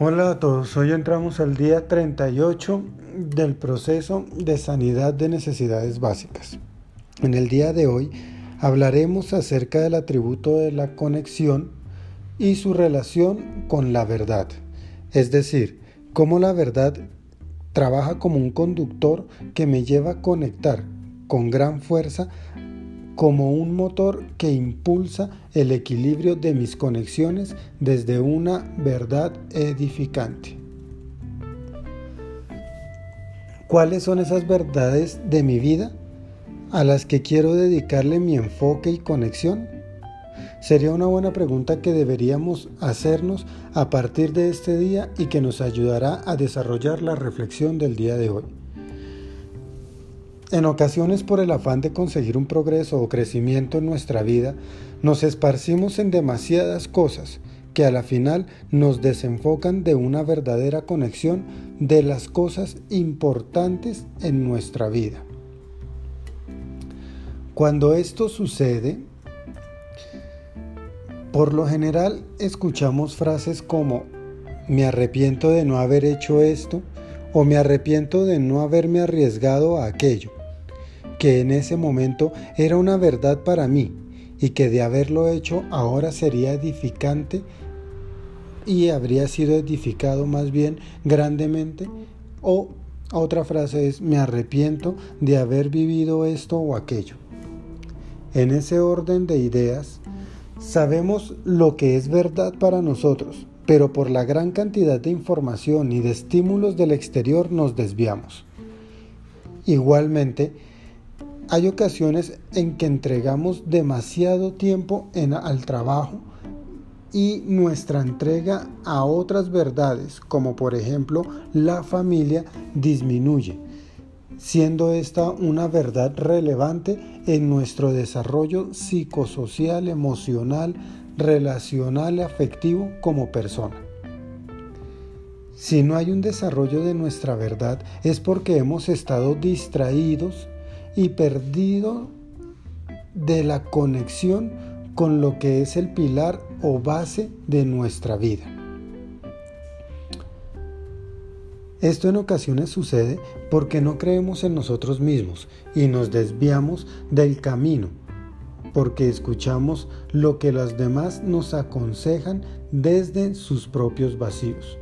Hola a todos, hoy entramos al día 38 del proceso de sanidad de necesidades básicas. En el día de hoy hablaremos acerca del atributo de la conexión y su relación con la verdad, es decir, cómo la verdad trabaja como un conductor que me lleva a conectar con gran fuerza como un motor que impulsa el equilibrio de mis conexiones desde una verdad edificante. ¿Cuáles son esas verdades de mi vida a las que quiero dedicarle mi enfoque y conexión? Sería una buena pregunta que deberíamos hacernos a partir de este día y que nos ayudará a desarrollar la reflexión del día de hoy. En ocasiones por el afán de conseguir un progreso o crecimiento en nuestra vida, nos esparcimos en demasiadas cosas que a la final nos desenfocan de una verdadera conexión de las cosas importantes en nuestra vida. Cuando esto sucede, por lo general escuchamos frases como me arrepiento de no haber hecho esto o me arrepiento de no haberme arriesgado a aquello que en ese momento era una verdad para mí y que de haberlo hecho ahora sería edificante y habría sido edificado más bien grandemente o otra frase es me arrepiento de haber vivido esto o aquello. En ese orden de ideas, sabemos lo que es verdad para nosotros, pero por la gran cantidad de información y de estímulos del exterior nos desviamos. Igualmente, hay ocasiones en que entregamos demasiado tiempo al trabajo y nuestra entrega a otras verdades, como por ejemplo la familia, disminuye, siendo esta una verdad relevante en nuestro desarrollo psicosocial, emocional, relacional, afectivo como persona. Si no hay un desarrollo de nuestra verdad es porque hemos estado distraídos y perdido de la conexión con lo que es el pilar o base de nuestra vida. Esto en ocasiones sucede porque no creemos en nosotros mismos y nos desviamos del camino, porque escuchamos lo que los demás nos aconsejan desde sus propios vacíos.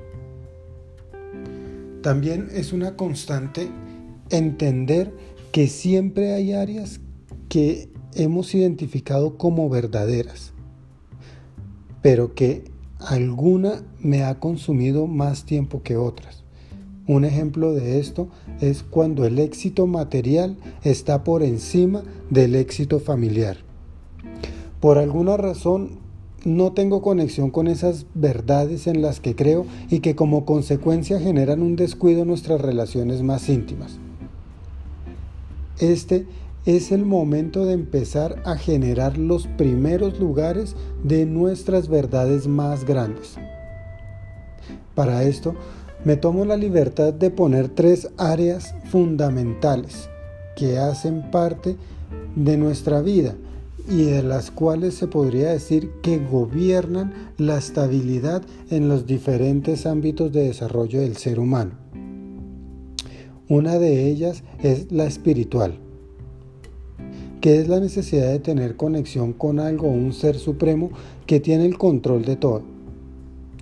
También es una constante entender que siempre hay áreas que hemos identificado como verdaderas, pero que alguna me ha consumido más tiempo que otras. Un ejemplo de esto es cuando el éxito material está por encima del éxito familiar. Por alguna razón no tengo conexión con esas verdades en las que creo y que como consecuencia generan un descuido en nuestras relaciones más íntimas. Este es el momento de empezar a generar los primeros lugares de nuestras verdades más grandes. Para esto, me tomo la libertad de poner tres áreas fundamentales que hacen parte de nuestra vida y de las cuales se podría decir que gobiernan la estabilidad en los diferentes ámbitos de desarrollo del ser humano. Una de ellas es la espiritual, que es la necesidad de tener conexión con algo un ser supremo que tiene el control de todo.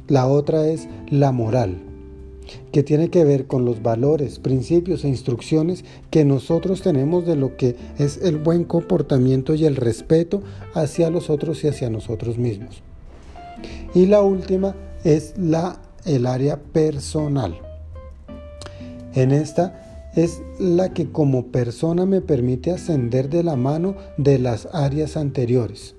La otra es la moral, que tiene que ver con los valores, principios e instrucciones que nosotros tenemos de lo que es el buen comportamiento y el respeto hacia los otros y hacia nosotros mismos. Y la última es la, el área personal. En esta es la que como persona me permite ascender de la mano de las áreas anteriores.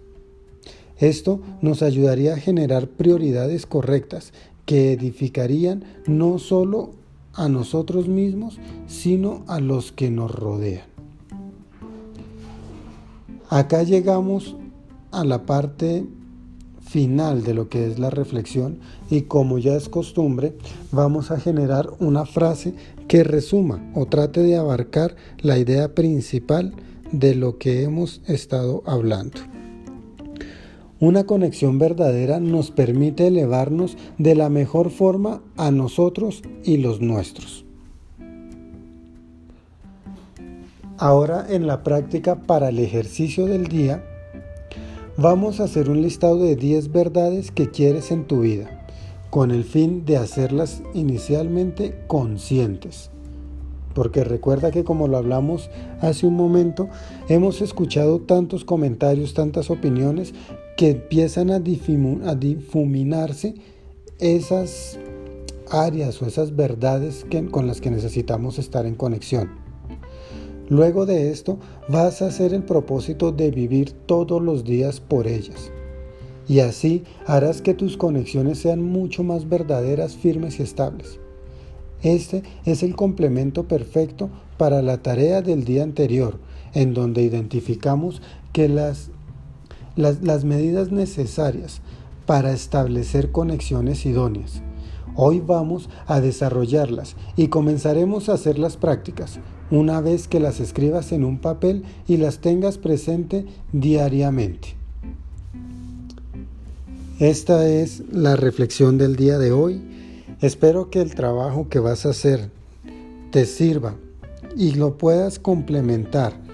Esto nos ayudaría a generar prioridades correctas que edificarían no solo a nosotros mismos, sino a los que nos rodean. Acá llegamos a la parte final de lo que es la reflexión y como ya es costumbre, vamos a generar una frase que resuma o trate de abarcar la idea principal de lo que hemos estado hablando. Una conexión verdadera nos permite elevarnos de la mejor forma a nosotros y los nuestros. Ahora en la práctica para el ejercicio del día, vamos a hacer un listado de 10 verdades que quieres en tu vida, con el fin de hacerlas inicialmente conscientes. Porque recuerda que como lo hablamos hace un momento, hemos escuchado tantos comentarios, tantas opiniones que empiezan a, difuminarse esas áreas o esas verdades con las que necesitamos estar en conexión. Luego de esto vas a hacer el propósito de vivir todos los días por ellas. Y así harás que tus conexiones sean mucho más verdaderas, firmes y estables. Este es el complemento perfecto para la tarea del día anterior, en donde identificamos que las, las, las medidas necesarias para establecer conexiones idóneas. Hoy vamos a desarrollarlas y comenzaremos a hacer las prácticas una vez que las escribas en un papel y las tengas presente diariamente. Esta es la reflexión del día de hoy. Espero que el trabajo que vas a hacer te sirva y lo puedas complementar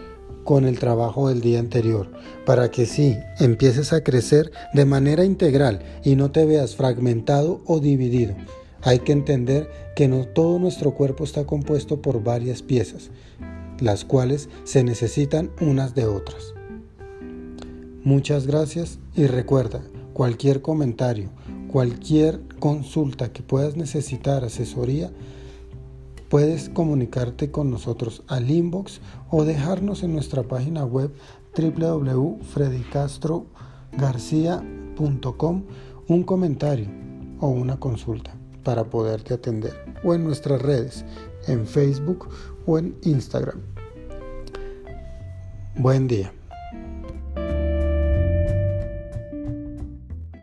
con el trabajo del día anterior, para que sí empieces a crecer de manera integral y no te veas fragmentado o dividido. Hay que entender que no todo nuestro cuerpo está compuesto por varias piezas, las cuales se necesitan unas de otras. Muchas gracias y recuerda, cualquier comentario, cualquier consulta que puedas necesitar asesoría, puedes comunicarte con nosotros al inbox o dejarnos en nuestra página web www.fredicastrogarcia.com un comentario o una consulta para poderte atender o en nuestras redes, en Facebook o en Instagram. Buen día.